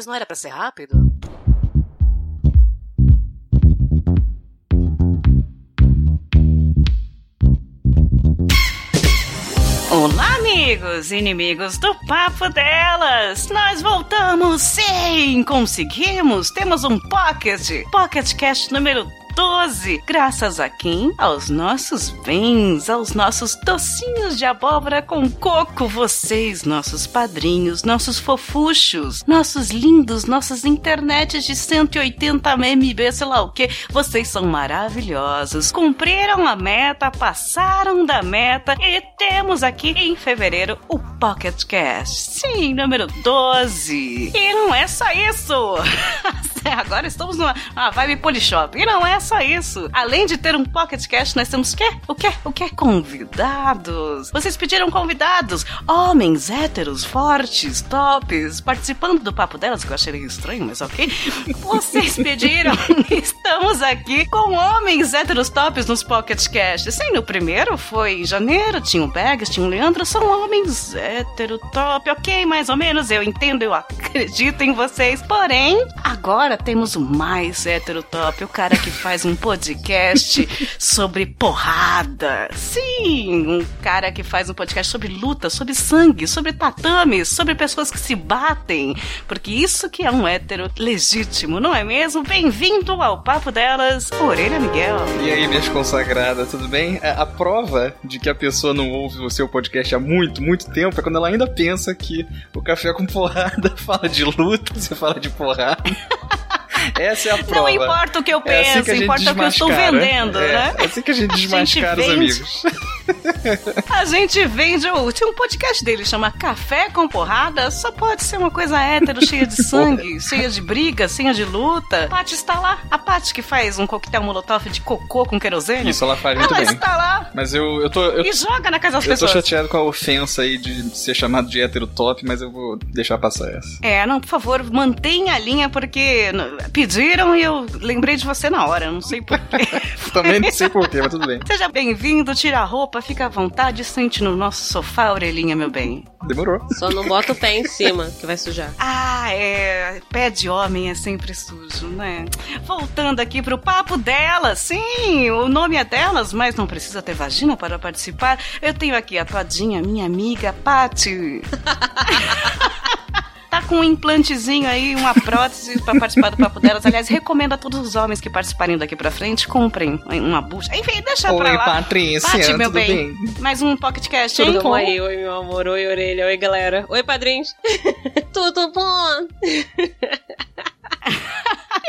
Mas não era para ser rápido? Olá, amigos inimigos do Papo Delas! Nós voltamos, sim! Conseguimos! Temos um Pocket! Pocket Cast número 12, graças a quem? Aos nossos bens, aos nossos docinhos de abóbora com coco, vocês, nossos padrinhos, nossos fofuchos, nossos lindos, nossas internets de 180 MB, sei lá o que, vocês são maravilhosos, cumpriram a meta, passaram da meta e temos aqui em fevereiro o Pocket Cast, sim, número 12. E não é só isso! Agora estamos numa, numa vibe Polishop. E não é só isso. Além de ter um Pocket Cast, nós temos o quê? O quê? O quê? Convidados. Vocês pediram convidados. Homens héteros, fortes, tops, participando do papo delas, que eu achei estranho, mas ok. Vocês pediram. Estamos aqui com homens héteros tops nos Pocket Cast. Sim, no primeiro foi em janeiro, tinha o Bags, tinha o Leandro, são homens hétero top, ok, mais ou menos. Eu entendo, eu acredito em vocês. Porém, agora temos o mais hétero top, o cara que faz um podcast sobre porrada. Sim, um cara que faz um podcast sobre luta, sobre sangue, sobre tatames, sobre pessoas que se batem. Porque isso que é um hétero legítimo, não é mesmo? Bem-vindo ao Papo Delas, Orelha Miguel. E aí, minhas consagradas, tudo bem? A, a prova de que a pessoa não ouve o seu podcast há muito, muito tempo é quando ela ainda pensa que o Café com Porrada fala de luta, você fala de porrada. Essa é a prova. Não importa o que eu penso, é assim importa o que eu estou vendendo, é, né? É assim que a gente desmascara os amigos. A gente vende. Tinha um podcast dele, chama Café com Porrada. Só pode ser uma coisa hétero, cheia de sangue, cheia de briga, cheia de luta. A Paty está lá. A Paty que faz um coquetel molotov de cocô com querosene. Isso, ela faz muito ela bem. está lá. Mas eu, eu tô. Eu, e joga na casa das eu pessoas. tô chateado com a ofensa aí de ser chamado de hétero top, mas eu vou deixar passar essa. É, não, por favor, mantenha a linha, porque pediram e eu lembrei de você na hora. Não sei porquê. Também não sei porquê, mas tudo bem. Seja bem-vindo, tira a roupa, fica à vontade, sente no nosso sofá, orelhinha, meu bem. Demorou. Só não bota o pé em cima, que vai sujar. Ah, é. Pé de homem é sempre sujo, né? Voltando aqui pro papo delas, sim, o nome é delas, mas não precisa ter vagina para participar. Eu tenho aqui a Todinha, minha amiga Pati. tá com um implantezinho aí, uma prótese para participar do papo delas. Aliás, recomendo a todos os homens que participarem daqui pra frente, comprem uma bucha. Enfim, deixa Oi, pra lá. Patrícia, Pati, meu tudo bem. bem? Mais um podcast, hein? Tudo bom? Oi, meu amor. Oi, orelha. Oi, galera. Oi, padrinhos. Tudo bom?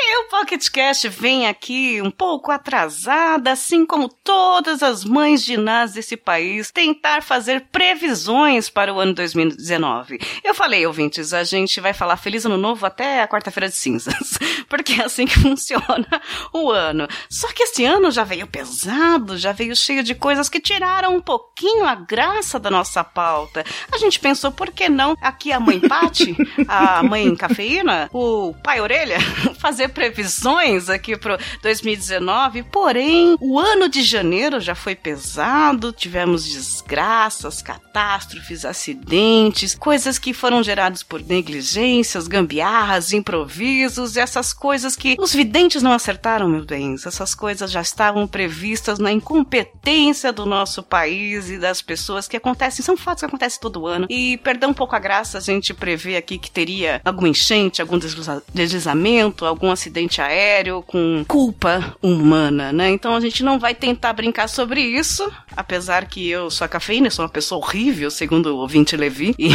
E o Pocket Cast vem aqui um pouco atrasada, assim como todas as mães de Nas desse país, tentar fazer previsões para o ano 2019. Eu falei, ouvintes, a gente vai falar Feliz Ano Novo até a quarta-feira de cinzas, porque é assim que funciona o ano. Só que esse ano já veio pesado, já veio cheio de coisas que tiraram um pouquinho a graça da nossa pauta. A gente pensou, por que não aqui a mãe Pati, a mãe Cafeína, o pai Orelha, fazer previsões aqui pro 2019, porém, o ano de janeiro já foi pesado, tivemos desgraças, catástrofes, acidentes, coisas que foram geradas por negligências, gambiarras, improvisos, essas coisas que os videntes não acertaram, meus bens, essas coisas já estavam previstas na incompetência do nosso país e das pessoas que acontecem, são fatos que acontecem todo ano, e perdão um pouco a graça, a gente prevê aqui que teria alguma enchente, algum desliza- deslizamento, algum acidente aéreo, sério, com culpa humana, né? Então a gente não vai tentar brincar sobre isso, apesar que eu sou a cafeína, sou uma pessoa horrível, segundo o ouvinte Levi, e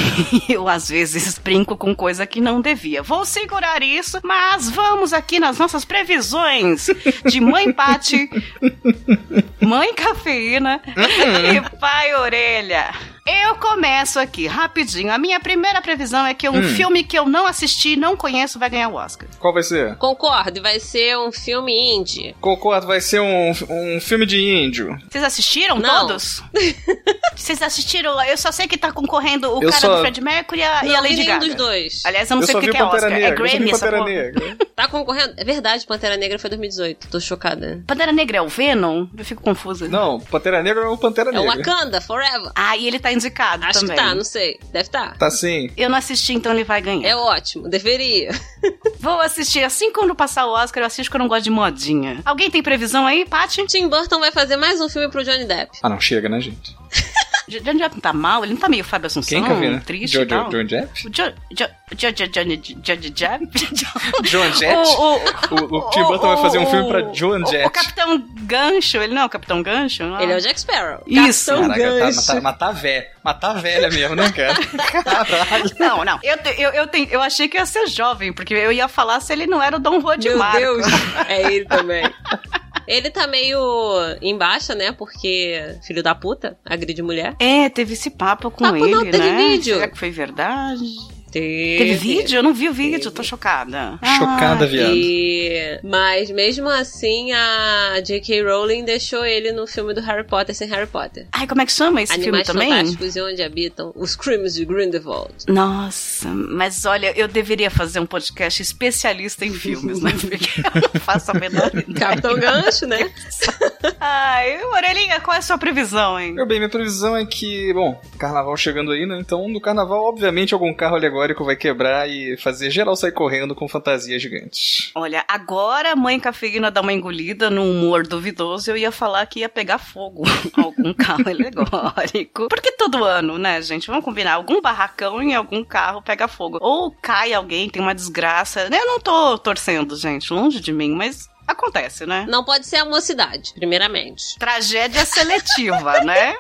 eu às vezes brinco com coisa que não devia. Vou segurar isso, mas vamos aqui nas nossas previsões de mãe Pati, mãe cafeína e pai orelha. Eu começo aqui, rapidinho. A minha primeira previsão é que um Hum. filme que eu não assisti, não conheço, vai ganhar o Oscar. Qual vai ser? Concordo, vai ser um filme indie. Concordo, vai ser um, um filme de índio. Vocês assistiram Não. todos? Vocês assistiram? Eu só sei que tá concorrendo o Eu cara só- do Fred Mercury e a, e a não Lady Gaga. dos dois. Aliás, eu não eu sei o que, que é Pantera Oscar. Negra. É só vi Grammy essa Pantera porra. Negra. Tá concorrendo? É verdade, Pantera Negra foi 2018. Tô chocada. Pantera Negra é o Venom? Eu fico confusa. Não, Pantera Negra é o Pantera É o Negra. Wakanda, Forever. Ah, e ele tá indicado Acho também. que tá, não sei. Deve tá. Tá sim. Eu não assisti, então ele vai ganhar. É ótimo, deveria. Vou assistir. Assim quando passar o Oscar, eu assisto que eu não gosto de modinha. Alguém tem previsão aí, Paty? Tim Burton vai fazer mais um filme pro Johnny Depp. Ah, não, chega, né, gente? Johnny Depp não tá mal? Ele não tá meio Fábio Assunção? Quem que eu vi, né? Triste Jo- tal? Jo- John Jeff? O Jo- Jo- Jo- Jo- Johnny Depp? John Jett? O, o, O, Tim Burton vai fazer um filme pra John Jett. o Capitão Gancho, ele não é o Capitão Gancho? Não? Ele é o Jack Sparrow. Isso. Capitão Caraca, tá, Gancho. matar, matar velha. Matar velha mesmo, né, cara? Caralho. Não, não. Eu, te- eu, eu, te- eu achei que ia ser jovem, porque eu ia falar se ele não era o Dom Juan de Meu Marco. Deus, é ele também. Ele tá meio em baixa, né? Porque filho da puta, agride mulher. É, teve esse papo com Papo ele, não, teve né? vídeo. Será que foi verdade? Teve, Teve vídeo? Eu não vi o vídeo, tô chocada. Chocada, Ah, viado. E... Mas mesmo assim, a J.K. Rowling deixou ele no filme do Harry Potter sem Harry Potter. Ai, como é que chama esse Animais filme também? Fantásticos e Onde Habitam os Crimes de Grindelwald. Nossa, mas olha, eu deveria fazer um podcast especialista em filmes, né? Porque eu não faço a menor ideia. Capitão Gancho, né? Ai, Orelhinha, qual é a sua previsão, hein? Meu bem, minha previsão é que, bom, carnaval chegando aí, né? Então, no carnaval, obviamente, algum carro alegórico vai quebrar e fazer geral sair correndo com fantasias gigantes. Olha, agora a mãe cafeína dá uma engolida no humor duvidoso, eu ia falar que ia pegar fogo algum carro alegórico. Porque todo ano, né, gente? Vamos combinar, algum barracão em algum carro pega fogo. Ou cai alguém, tem uma desgraça. Eu não tô torcendo, gente, longe de mim, mas acontece, né? Não pode ser a mocidade, primeiramente. Tragédia seletiva, né?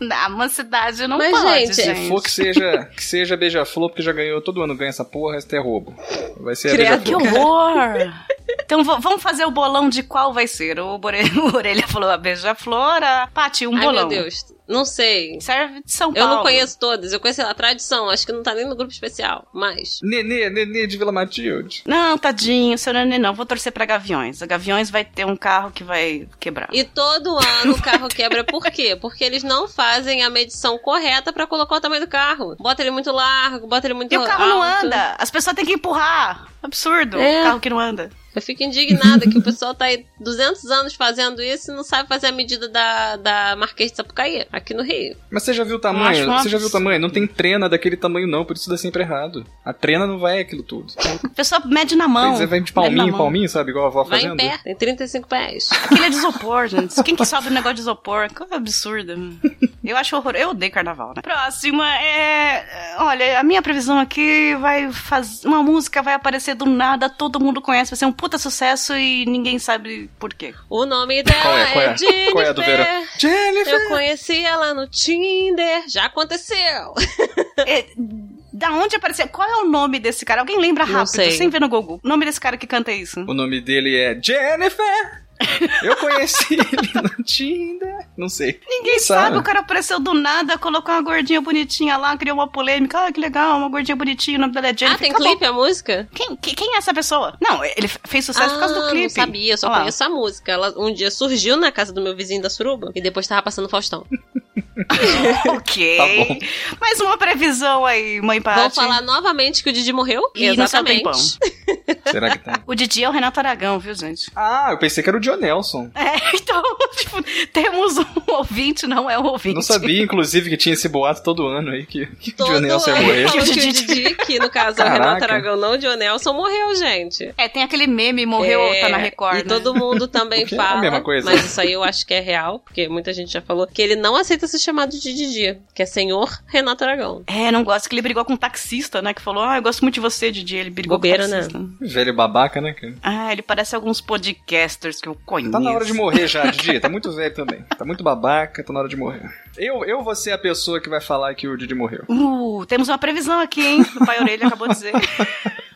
Não, a mocidade não Mas, pode, gente, gente. Se for que seja, que seja beija-flor, porque já ganhou, todo ano ganha essa porra, esse é roubo. Vai ser a Credo. Que beija-flor. horror! Então vamos fazer o bolão de qual vai ser. O, Bore... o Orelha falou a beija-flor, a Paty, um Ai, bolão. meu Deus. Não sei. Serve de São Eu Paulo. não conheço todas. Eu conheço a tradição. Acho que não tá nem no grupo especial. Mas... Nenê, Nenê de Vila Matilde. Não, tadinho, seu neném não. Vou torcer pra Gaviões. A Gaviões vai ter um carro que vai quebrar. E todo ano o carro quebra por quê? Porque eles não fazem a medição correta pra colocar o tamanho do carro. Bota ele muito largo, bota ele muito E o carro não alto. anda. As pessoas têm que empurrar. Absurdo. É. Carro que não anda. Eu fico indignada que o pessoal tá aí 200 anos fazendo isso e não sabe fazer a medida da, da Marquês de Sapucaí, aqui no Rio. Mas você já viu o tamanho? Você já viu o tamanho? Não tem trena daquele tamanho, não, por isso dá sempre errado. A trena não vai aquilo tudo. A pessoa mede na mão. Você vai de palminho palminho, sabe? Igual a avó Vai fazendo. em pé, tem 35 pés. Aquilo é de isopor, gente. Quem que sobe um negócio de isopor? Que absurdo. Eu acho horror. Eu odeio carnaval, né? Próxima é. Olha, a minha previsão aqui vai fazer. Uma música vai aparecer do nada, todo mundo conhece, vai ser um puta sucesso e ninguém sabe por quê. O nome dela Qual é? Qual é? Jennifer. Qual é a do verão? Jennifer! Eu conheci ela no Tinder. Já aconteceu. É, da onde apareceu? Qual é o nome desse cara? Alguém lembra Não rápido, sei. sem ver no Google. O nome desse cara que canta isso. O nome dele é Jennifer! Eu conheci ele no Tinder. Não sei. Ninguém sabe. sabe, o cara apareceu do nada, colocou uma gordinha bonitinha lá, criou uma polêmica. Ah, que legal, uma gordinha bonitinha, o nome dela é Jennifer. ah, tem Acabou. clipe a música? Quem, quem, quem é essa pessoa? Não, ele fez sucesso por causa do Ah, clipe. Não sabia, eu só Olha lá. conheço a música. Ela um dia surgiu na casa do meu vizinho da Suruba e depois tava passando Faustão. ok. Tá bom. Mais uma previsão aí, mãe Paty. Vamos falar novamente que o Didi morreu? E no seu tempão. Será que tem? O Didi é o Renato Aragão, viu, gente? Ah, eu pensei que era o John Nelson. É, então, tipo, temos um ouvinte, não é um ouvinte. Não sabia, inclusive, que tinha esse boato todo ano aí que, que o Todo John Nelson ia ano morrer. que o Didi- que no caso é o Caraca. Renato Aragão, não o John Nelson, morreu, gente. É, tem aquele meme, morreu, É, tá na Record, E né? todo mundo também O que é fala. a mesma coisa. Mas isso aí eu acho que é real, porque muita gente já falou que ele não aceita essa chamado de Didi, que é senhor Renato Aragão. É, não gosto que ele brigou com um taxista, né? Que falou, ah, eu gosto muito de você, Didi. Ele brigou Bobeira, com né? o taxista. Velho babaca, né, cara? Ah, ele parece alguns podcasters que eu conheço. Tá na hora de morrer já, Didi. Tá muito velho também. Tá muito babaca, tá na hora de morrer. Eu, eu vou ser a pessoa que vai falar que o Didi morreu. Uh, temos uma previsão aqui, hein? O pai Orelha acabou de dizer.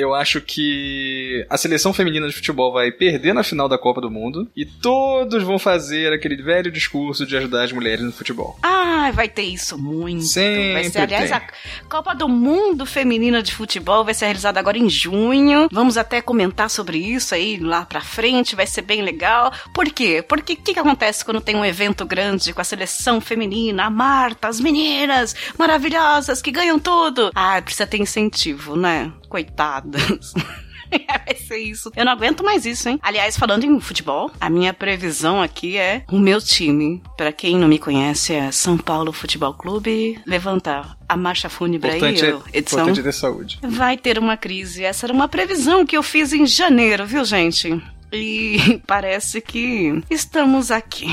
Eu acho que a seleção feminina de futebol vai perder na final da Copa do Mundo e todos vão fazer aquele velho discurso de ajudar as mulheres no futebol. Ah, vai ter isso muito. Sempre vai ser, aliás, tem. a Copa do Mundo Feminina de Futebol vai ser realizada agora em junho. Vamos até comentar sobre isso aí lá pra frente, vai ser bem legal. Por quê? Porque o que, que acontece quando tem um evento grande com a seleção feminina, a Marta, as meninas maravilhosas que ganham tudo? Ah, precisa ter incentivo, né? Coitadas. Vai ser isso. Eu não aguento mais isso, hein? Aliás, falando em futebol, a minha previsão aqui é o meu time. Pra quem não me conhece, é São Paulo Futebol Clube. Levantar a marcha fúnebre aí, Importante, é, edição. importante é ter saúde. Vai ter uma crise. Essa era uma previsão que eu fiz em janeiro, viu, gente? E parece que estamos aqui.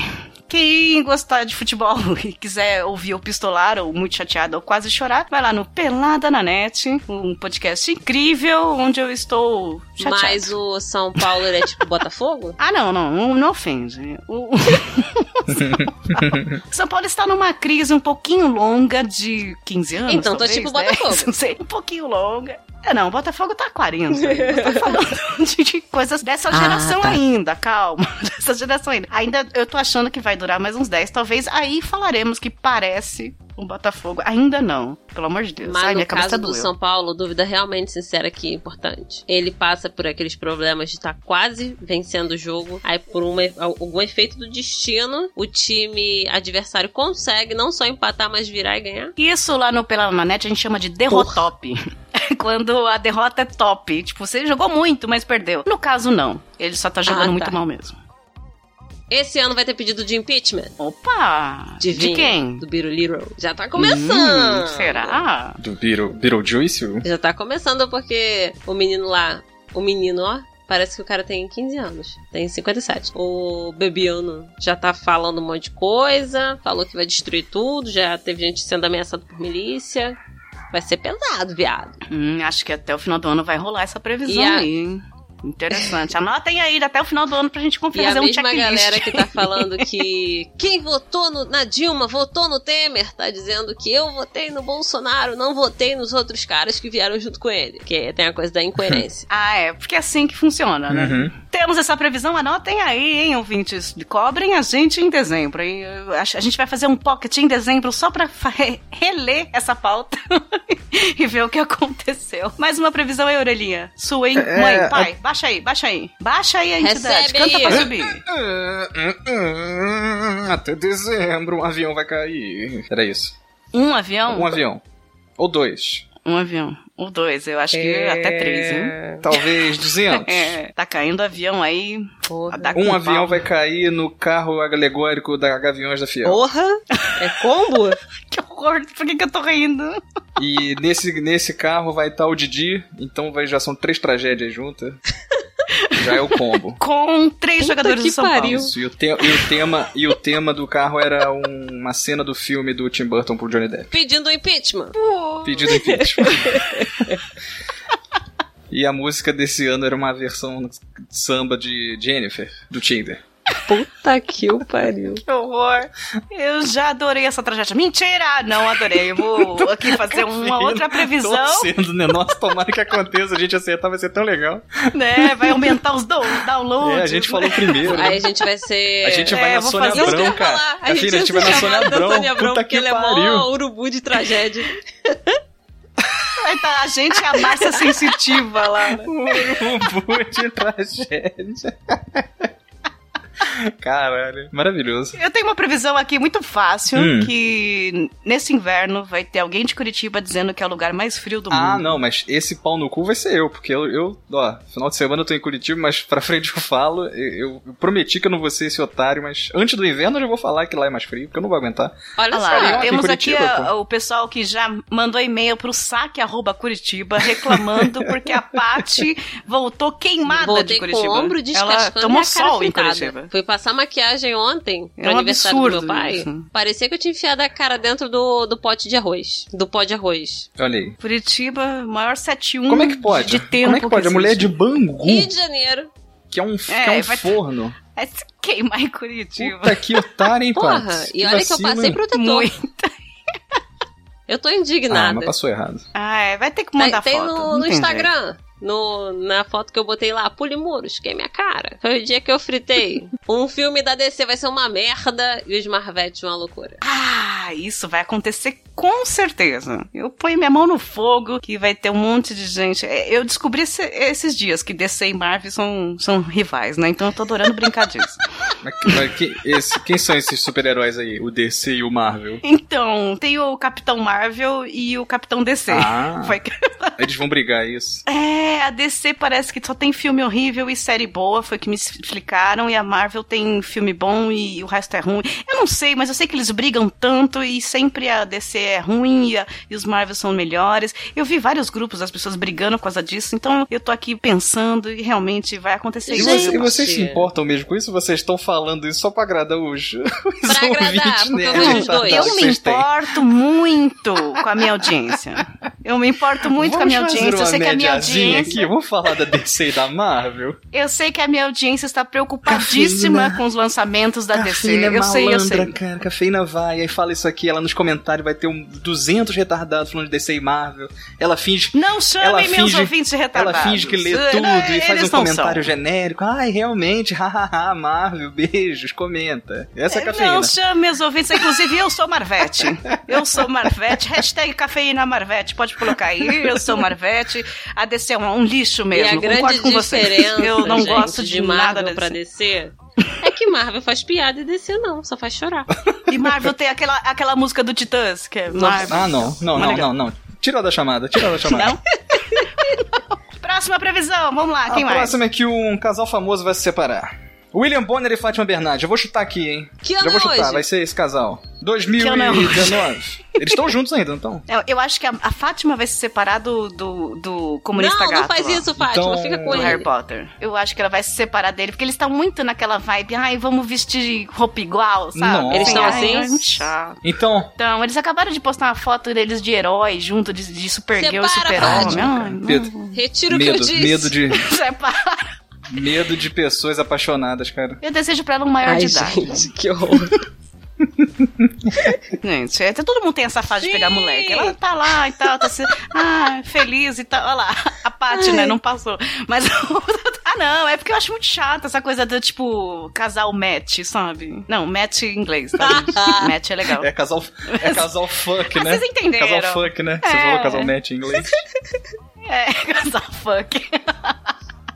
Quem gostar de futebol e quiser ouvir o pistolar ou muito chateado ou quase chorar, vai lá no Pelada na Net, um podcast incrível onde eu estou chateada. Mas o São Paulo é tipo Botafogo? Ah, não, não, não, não ofende. O... São Paulo está numa crise um pouquinho longa de 15 anos. Então, tô talvez, tipo 10, Botafogo. Não sei, um pouquinho longa. É, não, Botafogo tá 40. Eu tô falando de, de coisas dessa Ah, geração tá. ainda, calma. Dessa geração ainda. Ainda eu tô achando que vai durar mais uns 10, talvez. Aí falaremos que parece um Botafogo. Ainda não, pelo amor de Deus. Mas Ai, no caso do. São Paulo, dúvida realmente sincera aqui importante. Ele passa por aqueles problemas de estar quase vencendo o jogo, aí por uma, algum efeito do destino, o time adversário consegue não só empatar, mas virar e ganhar. Isso lá no Pela Manete a gente chama de derrotop. Quando a derrota é top. Tipo, você jogou muito, mas perdeu. No caso, não. Ele só tá jogando Ah, tá. muito mal mesmo. Esse ano vai ter pedido de impeachment. Opa! De, de quem? Do Biruliro. Já tá começando. Hum, será? Do Beetle, Beetlejuice? Já tá começando porque o menino lá, o menino, ó, parece que o cara tem 15 anos. Tem 57. O Bebiano já tá falando um monte de coisa, falou que vai destruir tudo, já teve gente sendo ameaçada por milícia. Vai ser pesado, viado. Hum, acho que até o final do ano vai rolar essa previsão E a- aí. hein? Interessante. Anotem aí até o final do ano pra gente E conferir a fazer um checklist. galera que tá falando que quem votou no- na Dilma votou no Temer, tá dizendo que eu votei no Bolsonaro, não votei nos outros caras que vieram junto com ele. Que tem a coisa da incoerência. Ah, é, porque é assim que funciona, né? Uhum. Temos essa previsão, anotem aí, hein, ouvintes. Cobrem a gente em dezembro. acho- A gente vai fazer um pocket em dezembro só pra reler essa pauta e ver o que aconteceu. Mais uma previsão aí, Aurelinha. Sua, hein? É, Mãe, pai, baixa aí, baixa aí. Baixa aí a entidade, Recebe canta aí. pra subir. Até dezembro um avião vai cair. Era isso. Um avião? Um avião. Ou dois. Um avião. Ou dois, eu acho que até três, hein? Talvez 200. É, tá caindo avião aí. Porra. Um avião pau. vai cair no carro alegórico da Gaviões da Fiel. Porra! É combo? Que horror, por que, que eu tô rindo? E nesse, nesse carro vai estar o Didi, então vai, já são três tragédias juntas. Já é o combo. Com três Puta jogadores que do São pariu. Paulo. Isso, e o, te- e o tema, e o tema do carro era um- uma cena do filme do Tim Burton pro Johnny Depp. Pedindo impeachment. Pedido impeachment. e a música desse ano era uma versão samba de Jennifer, do Tinder. Puta que o pariu. Que horror. Eu já adorei essa tragédia. Mentira! Não adorei. Eu vou aqui fazer uma outra previsão, Torcendo, né? Nossa, tomara que aconteça, a gente acertar, vai ser tão legal. né? Vai aumentar os do- downloads. É, a gente falou primeiro. né? Aí a gente vai ser. A gente É, vai na vou Sônia fazer um- Abrão, cara. A filha, a gente vai na Sônia Abrão. Puta porque que ele é pariu. mó urubu de tragédia. Tá a gente e a Márcia sensitiva lá. né? Urubu de tragédia. Caralho, maravilhoso. Eu tenho uma previsão aqui muito fácil, Hum. que nesse inverno vai ter alguém de Curitiba dizendo que é o lugar mais frio do Ah, mundo. não, mas esse pau no cu vai ser eu, porque eu, eu, ó, final de semana eu tô em Curitiba, mas pra frente eu falo, eu, eu prometi que eu não vou ser esse otário, mas antes do inverno eu já vou falar que lá é mais frio, porque eu não vou aguentar. Olha só. lá, em temos aqui Curitiba, a- pô. o pessoal que já mandou e-mail pro saque arroba Curitiba reclamando porque a Paty voltou queimada Voltei de com Curitiba. o ombro Ela tomou a sol em. Curitiba. Fui passar maquiagem ontem É pro um aniversário do absurdo meu pai. isso. Parecia que eu tinha enfiado a cara dentro do, do pote de arroz. Do pó de arroz. Olha aí. Curitiba, maior 71 Como é que pode? de tempo. Como é que pode? A mulher de existe. Bangu, Rio de Janeiro. que é um, que É, é um vai- forno. É se queimar em Curitiba. Puta que otário, hein, Porra, e olha que eu passei protetor. Muito. Eu tô Ah, indignada. mas passou errado. Ah, é, vai ter que Tem- mandar tem foto. no, não no tem Instagram. No, na foto que eu botei lá, pule muros, queime a cara. Foi o dia que eu fritei. um filme da DC vai ser uma merda e os Marvetes uma loucura. Ah, isso vai acontecer com certeza. Eu ponho minha mão no fogo que vai ter um monte de gente. É, Eu descobri esse- esses dias que DC e Marvel são, são rivais, né? Então eu tô adorando brincar disso. Mas, mas que- esse- quem são esses super-heróis aí? O DC e o Marvel? Então, tem o Capitão Marvel e o Capitão DC. Ah. Foi Eles vão brigar isso. É, a DC parece que só tem filme horrível e série boa, foi que me explicaram, e a Marvel tem filme bom e o resto é ruim. Eu não sei, mas eu sei que eles brigam tanto e sempre a DC é ruim e, a- e os Marvel são melhores. Eu vi vários grupos das pessoas brigando por causa disso, então eu tô aqui pensando e realmente vai acontecer E, isso. você- e vocês se importam mesmo com isso? Vocês estão falando isso só pra agradar os, os Pra agradar, ouvintes, porque eu né? vejo os dois. Eu me vocês têm. importo muito com a minha audiência. Eu me importo muito com a minha Vamos fazer audiência. Eu sei que a minha audiência. aqui. Vamos falar da DC e da Marvel? Eu sei que a minha audiência está preocupadíssima Cafeína. com os lançamentos da DC. Cafeína é Eu sei, eu malandra, sei. cara. Cafeína vai, aí fala isso aqui, ela nos comentários vai ter um 200 retardados falando de DC e Marvel. Ela finge... Não Ela chamem meus finge- ouvintes de Ela retardados. finge que lê tudo e faz um não comentário são. genérico. Ai, realmente, hahaha, Marvel, beijos, comenta. Essa é a cafeína. Não chame meus ouvintes, inclusive eu sou Marvete. Eu sou Marvete, hashtag cafeína Marvete, pode colocar aí, eu sou Marvete. A DC é um, um lixo e a mesmo, grande concordo com você. diferença Eu não gente, gosto de, nada Marvel da pra DC. É que Marvel faz piada e DC não, só faz chorar. E Marvel tem aquela, aquela música do Titãs, que é Marvel. Ah, não, não, não, não, não. Tira da chamada, tira da chamada. Não? Próxima previsão, vamos lá, quem a mais? próxima é que um casal famoso vai se separar. William Bonner e Fátima Bernardes. Eu vou chutar aqui, hein? Que Já ano vou é chutar, hoje? vai ser esse casal. ano é 2019. Eles estão juntos ainda, não estão? Eu, eu acho que a, a Fátima vai se separar do, do, do comunista não, gato. não faz lá, isso, Fátima, Então, fica com ele. Harry Potter. Eu acho que ela vai se separar dele, porque eles estão muito naquela vibe, ai, vamos vestir roupa igual, sabe? Nossa. Eles estão ai, assim? É muito chato. Então, Então, eles acabaram de postar uma foto deles de herói junto, de, de Supergirl e Separa, Super-Homem. Ai, não. Retiro o que eu medo, disse. medo de, Separa. Medo de pessoas apaixonadas, cara. Eu desejo pra ela um maior Ai, de idade. gente, que horror. Gente, é, todo mundo tem essa fase de Sim. pegar moleque. Ela tá lá e tal, tá assim, ah, feliz e tal. Olha lá, a Paty, né, não passou. Mas, ah, não, é porque eu acho muito chato essa coisa do, tipo, casal match, sabe? Não, match em inglês, tá? match é legal. É casal, é casal fuck, Ah, né? vocês entenderam. Casal fuck, né? Você É. falou casal match em inglês. É, casal fuck.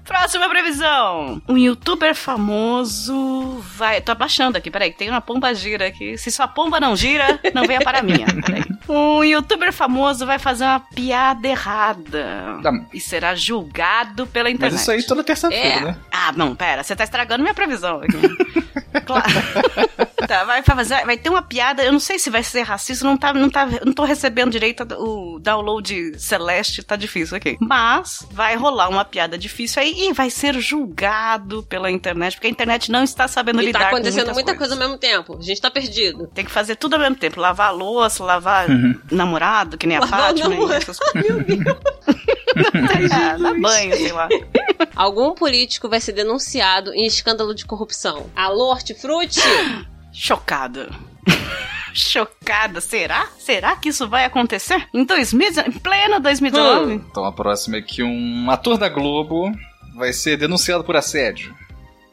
Próxima previsão. Um youtuber famoso vai. Tô abaixando aqui, peraí, que tem uma pomba gira aqui. Se sua pomba não gira, não venha para a minha. Peraí. Um youtuber famoso vai fazer uma piada errada. Tá. E será julgado pela Mas internet. isso aí toda terça-feira, É. né? Ah, não, pera, você tá estragando minha previsão aqui. Claro. tá, vai fazer, vai ter uma piada, eu não sei se vai ser racista, não tá, não tá, não tô recebendo direito o download celeste, tá difícil aqui. Mas vai rolar uma piada difícil aí e vai ser julgado pela internet, porque a internet não está sabendo E lidar tá com acontecendo muitas muita coisa coisas. ao mesmo tempo. A gente tá perdido. Tem que fazer tudo ao mesmo tempo, lavar a louça, lavar namorado, que nem a Lavar o Fátima, namorado. essas coisas. ah, dá banho, sei lá. Algum político vai ser denunciado em escândalo de corrupção. Alô, Hortifruti? Chocada. Chocada. Será? Será que isso vai acontecer? Em 2019? Em pleno 2019? Então a próxima é que um ator da Globo vai ser denunciado por assédio.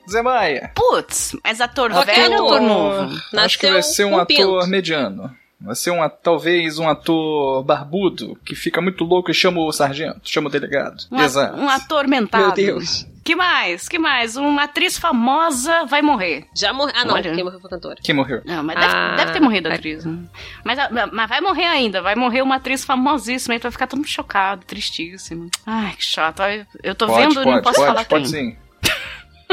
Zé Maia. Putz, mas ator Ok, velho ou ator. novo? Acho que Nasceu vai ser um com ator pinto. mediano. Vai ser um, a- talvez um ator barbudo que fica muito louco e chama o sargento, chama o delegado. Um, Exato. um ator mentado. Meu Deus. Que mais? Que mais? Uma atriz famosa vai morrer. Já morreu. Ah, não. Olha. Quem morreu foi a cantora. Quem morreu? Não, mas deve, Ah, deve ter morrido a atriz. né? Mas, a- mas vai morrer ainda. Vai morrer uma atriz famosíssima. Então vai ficar todo mundo chocado, tristíssimo. Ai, que chato. Eu tô pode, vendo e pode, não posso pode, falar pode quem. sim.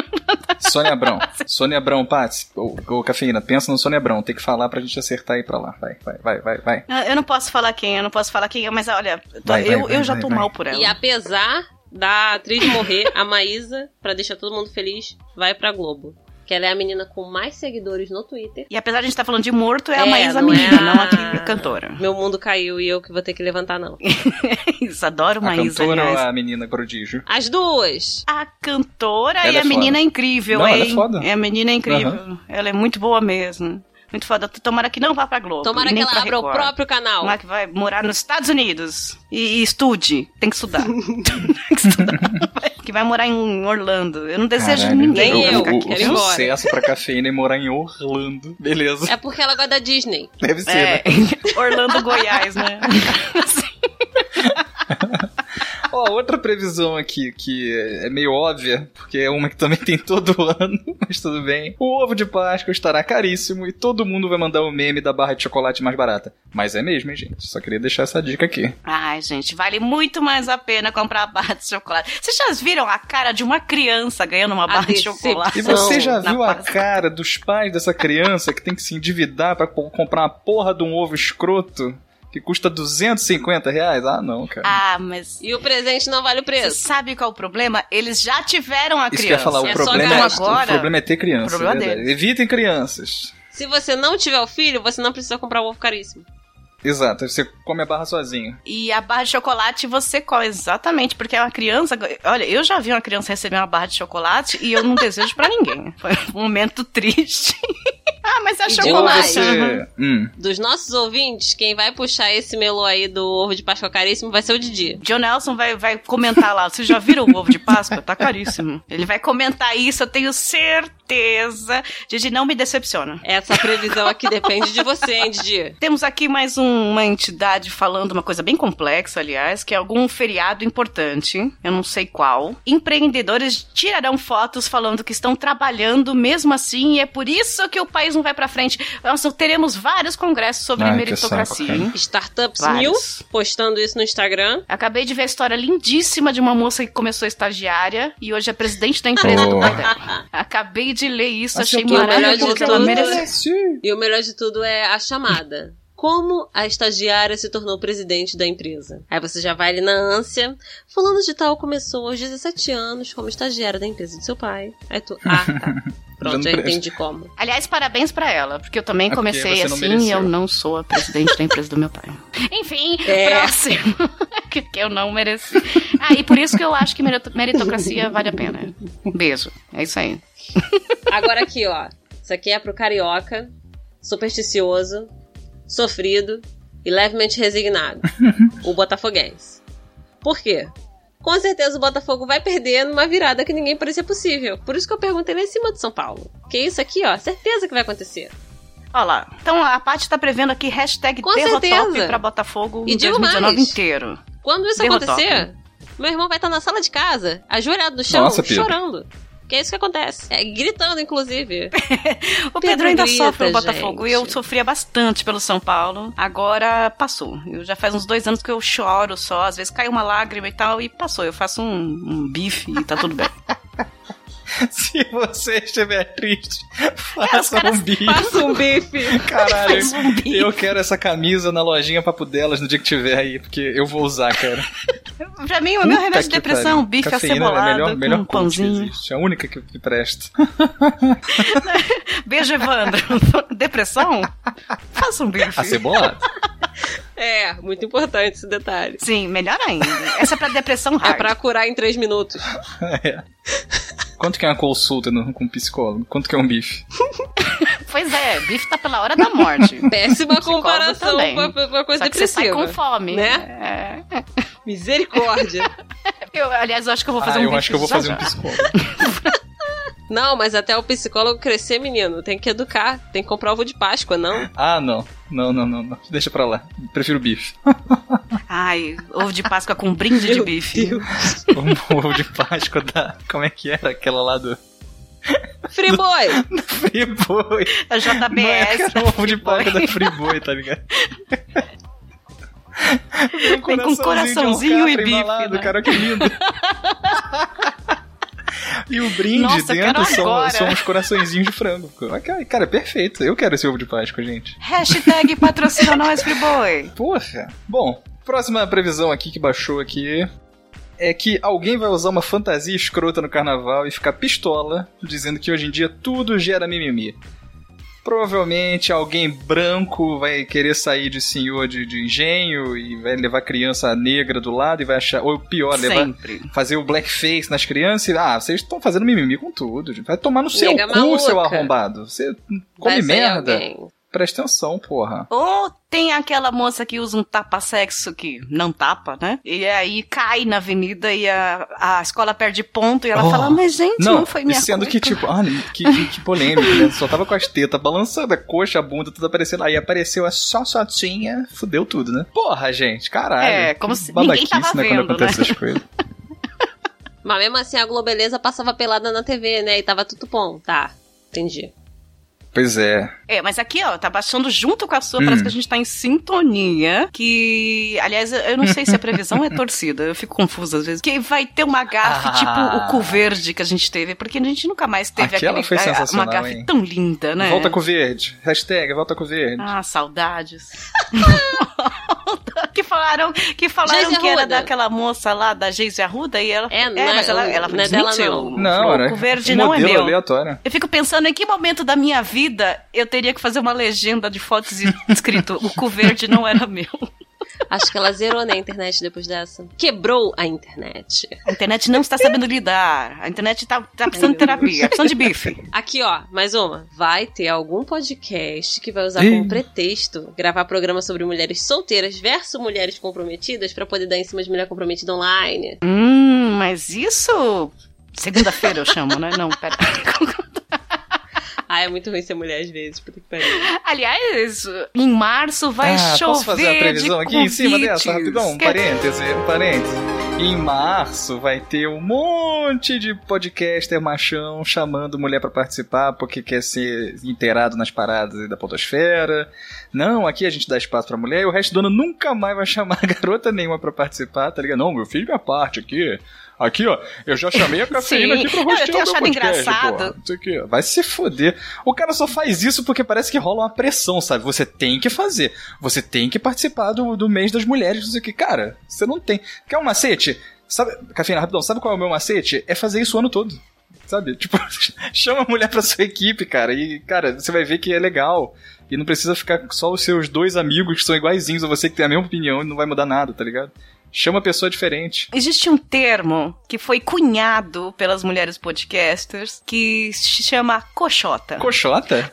Sônia Abrão. Sônia Abrão, Paty. Ô, ô, Cafeína, pensa no Sônia Abrão. Tem que falar pra gente acertar aí pra lá. Vai, vai, vai, vai, vai. Ah, Eu não posso falar quem, eu não posso falar quem, mas olha, tô- Vai, vai, eu, vai, eu já vai, tô vai. mal por ela. E apesar da atriz morrer, a Maísa, pra deixar todo mundo feliz, vai pra Globo. Que ela é a menina com mais seguidores no Twitter. E apesar de a gente estar falando de morto, é, É, a Maísa não é menina, a- não a cantora. Meu mundo caiu e eu que vou ter que levantar, não. Isso, adoro A Maísa, cantora ou aliás. a menina prodígio? As duas! A cantora Ela e é a menina foda. é incrível, Não, hein? ela é foda. a menina é incrível. Ela é muito boa mesmo. Muito foda. Tomara que não vá pra Globo. Tomara que ela abra o Record. próprio canal. Tomara que vai morar nos Estados Unidos. E, e estude. Tem que estudar. Tem que estudar. Que vai morar em Orlando. Eu não desejo Caralho, ninguém Nem o, eu, ficar o, aqui. o quero ir embora. sucesso pra cafeína é morar em Orlando. Beleza. É porque ela gosta da Disney. Deve ser, É, né? Orlando, Goiás, né? Ó, outra previsão aqui que é meio óbvia, porque é uma que também tem todo ano, mas tudo bem. O ovo de Páscoa estará caríssimo e todo mundo vai mandar o meme da barra de chocolate mais barata. Mas é mesmo, hein, gente? Só queria deixar essa dica aqui. Ai, gente, vale muito mais a pena comprar a barra de chocolate. Vocês já viram a cara de uma criança ganhando uma barra de chocolate? E você já viu a Páscoa? cara dos pais dessa criança que tem que se endividar pra co- comprar uma porra de um ovo escroto que custa 250 reais? Ah, não, cara. Ah, mas E o presente não vale o você preço. sabe qual é o problema? Eles já tiveram a Isso que eu criança. ia falar, o É problema, é, gasto. o Agora, problema é ter criança. o problema é deles. Evitem crianças. Se você não tiver o filho, você não precisa comprar o ovo caríssimo. Exato, você come a barra sozinho. E a barra de chocolate você come, exatamente, porque é uma criança. Olha, eu já vi uma criança receber uma barra de chocolate e eu não desejo pra ninguém. Foi um momento triste. ah, mas é chocolate. Você. Hum. Dos nossos ouvintes, quem vai puxar esse melô aí do ovo de Páscoa caríssimo vai ser o Didi. John Nelson vai, vai comentar lá. Vocês já viram o ovo de Páscoa? Tá caríssimo. Ele vai comentar isso, eu tenho certeza. Didi, não me decepciona. Essa previsão aqui depende de você, hein, Didi? Temos aqui mais um- uma entidade falando uma coisa bem complexa, aliás, que é algum feriado importante, eu não sei qual. Empreendedores tirarão fotos falando que estão trabalhando mesmo assim e é por isso que o país não vai pra frente. Nós teremos vários congressos sobre Ai, meritocracia, saco, hein? Startups Vários. Mil postando isso no Instagram. Acabei de ver a história lindíssima de uma moça que começou estagiária e hoje é presidente da empresa do Oh. pai dela. Acabei de ler isso, achei maravilhoso. Tudo- merece. E o melhor de tudo é a chamada. Como a estagiária se tornou presidente da empresa? Aí você já vai ali na ânsia. Fulano de tal começou aos 17 anos como estagiária da empresa do seu pai. Aí tu. Ah, tá. Pronto, presta. entendi como. Aliás, parabéns pra ela, porque eu também É porque comecei assim e eu não sou a presidente da empresa do meu pai. Enfim, É. próximo. que que eu não mereci. Ah, e por isso que eu acho que merito- meritocracia vale a pena. Um beijo. É isso aí. Agora aqui, ó. Isso aqui é pro carioca, supersticioso, sofrido e levemente resignado. o botafoguense. Por quê? Com certeza o Botafogo vai perder numa virada que ninguém parecia possível. Por isso que eu perguntei lá em cima de São Paulo. Que isso aqui, ó, certeza que vai acontecer. Olha lá. Então a Paty tá prevendo aqui hashtag Com derrotop pra Botafogo E em digo 2019 mais. inteiro. Quando isso Derrotop. acontecer, meu irmão vai estar na sala de casa, ajoelhado no chão, Nossa, Pedro. Chorando. Que é isso que acontece. É, gritando, inclusive. O Pedro, Pedro ainda grita, sofre o Botafogo. E eu sofria bastante pelo São Paulo. Agora passou. Eu já faz uns dois anos que eu choro só. Às vezes cai uma lágrima e tal. E passou. Eu faço um, um bife e tá tudo bem. Se você estiver triste, faça um bife. Passa um bife. Caralho, um bife. eu quero essa camisa na lojinha Papo Delas no dia que tiver aí, porque eu vou usar, cara. Pra mim, o meu Puta remédio de depressão, pariu. bife Cafeína acebolado é a melhor, melhor com um pãozinho. existe. É a única que, que presta. Beijo, Evandro. depressão? Faça um bife. Acebolado. É, muito importante esse detalhe. Sim, melhor ainda. Essa é pra depressão É hard. pra curar em três minutos. É. Quanto que é uma consulta no- com um psicólogo? Quanto que é um bife? Pois é, bife tá pela hora da morte. Péssima comparação com a, com a coisa Só que você sai depressiva. com fome. Né? É. Misericórdia. Eu, aliás, eu acho que eu vou fazer ah, um eu bife acho que eu vou já fazer já. um psicólogo. Não, mas até o psicólogo crescer, menino, tem que educar. Tem que comprar ovo de Páscoa, não? Ah, não. Não, não, não, não. Deixa pra lá. Prefiro bife. Ai, ovo de Páscoa com brinde de Meu bife. Um ovo de Páscoa da. Como é que era? Aquela lá do. Friboi! A Friboi. Não é, JBS. cara, um ovo de Páscoa da Friboi, tá ligado? Vem com coraçãozinho e bife, né? cara, que lindo. E o brinde Nossa, dentro são, são uns coraçõezinhos de frango. Cara, é perfeito. Eu quero esse ovo de Páscoa, gente. Hashtag patrocina nós, Friboi. Porra. Bom, próxima previsão aqui que baixou aqui. é que alguém vai usar uma fantasia escrota no carnaval e ficar pistola, dizendo que hoje em dia tudo gera mimimi. Provavelmente alguém branco vai querer sair de senhor de, de engenho e vai levar criança negra do lado e vai achar. Ou pior, levar, Sempre. fazer o blackface nas crianças e. Ah, vocês estão fazendo mimimi com tudo. Vai tomar no seu Nega cu, maluca. seu arrombado. Você come Vai merda. alguém. Presta atenção, porra. Ou tem aquela moça que usa um tapa-sexo que não tapa, né? E aí cai na avenida e a, a escola perde ponto e ela Oh, fala, mas gente, não, Não, foi minha sendo culpa. que, tipo, ah, que, que, que polêmico, né? Só tava com as tetas balançando, a coxa, a bunda, tudo aparecendo. Aí apareceu a só sotinha, fudeu tudo, né? Porra, gente, caralho. É, como se ninguém tava né, vendo, quando acontece né? essas coisas. Mas mesmo assim, a Globeleza passava pelada na TV, né? E tava tudo bom. Tá, entendi. Pois é. É, mas aqui, ó, tá baixando junto com a sua, Hum. parece que a gente tá em sintonia. Que, aliás, eu não sei se a previsão é torcida, eu fico confusa às vezes. Que vai ter uma gafe, Ah. tipo o cu verde que a gente teve, porque a gente nunca mais teve Aquela aquele, foi sensacional, uma gafe hein? tão linda, né? Volta com o verde. Hashtag volta com o verde. Ah, saudades. que falaram, que, falaram Geise que era Arruda. daquela moça lá da Geise Arruda e ela. É, não é- mas ela, ela não é dela, não. era O verde não é meu. aleatório. Eu fico pensando em que momento da minha vida eu teria que fazer uma legenda de fotos e- escrito o cu verde não era meu. Acho que ela zerou na internet depois dessa. Quebrou a internet. A internet não está sabendo lidar. A internet tá, tá precisando de terapia, precisando de bife. Aqui, ó, mais uma. Vai ter algum podcast que vai usar Ih. como pretexto gravar programa sobre mulheres solteiras versus mulheres comprometidas pra poder dar em cima de mulher comprometida online. Hum, mas isso. Segunda-feira eu chamo, né? Não, pera. Ah, é muito ruim ser mulher às vezes, puta que pariu. Aliás, em março vai ah, chover. posso fazer a previsão de aqui em cima dessa, rapidão? Um parêntese, um parêntese. Em março vai ter um monte de podcaster machão chamando mulher pra participar porque quer ser inteirado nas paradas da podosfera. Não, aqui a gente dá espaço pra mulher e o resto do ano nunca mais vai chamar garota nenhuma pra participar, tá ligado? Não, meu filho, minha parte aqui. Aqui, ó, eu já chamei a cafeína aqui pra Não, eu rostear tenho o meu podcast, engraçado. porra. Não sei o quê. Vai se foder. O cara só faz isso porque parece que rola uma pressão, sabe? Você tem que fazer. Você tem que participar do, do mês das mulheres, não sei o que. Cara, você não tem. Quer um macete? Sabe, Cafeína, rapidão, sabe qual é o meu macete? É fazer isso o ano todo. Sabe? Tipo, chama a mulher pra sua equipe, cara. E, cara, você vai ver que é legal. E não precisa ficar só os seus dois amigos que são iguaizinhos a você, que tem a mesma opinião e não vai mudar nada, tá ligado? Chama a pessoa diferente. Existe um termo que foi cunhado pelas mulheres podcasters que se chama coxota. Coxota?